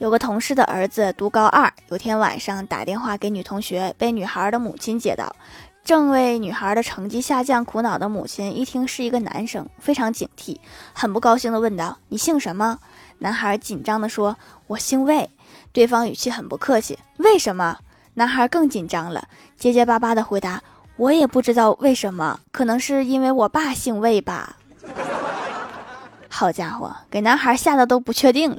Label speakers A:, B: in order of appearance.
A: 有个同事的儿子读高二，有天晚上打电话给女同学，被女孩的母亲接到。正为女孩的成绩下降苦恼的母亲，一听是一个男生，非常警惕，很不高兴地问道：“你姓什么？”男孩紧张地说：“我姓魏。”对方语气很不客气：“为什么？”男孩更紧张了，结结巴巴地回答：“我也不知道为什么，可能是因为我爸姓魏吧。”好家伙，给男孩吓得都不确定了。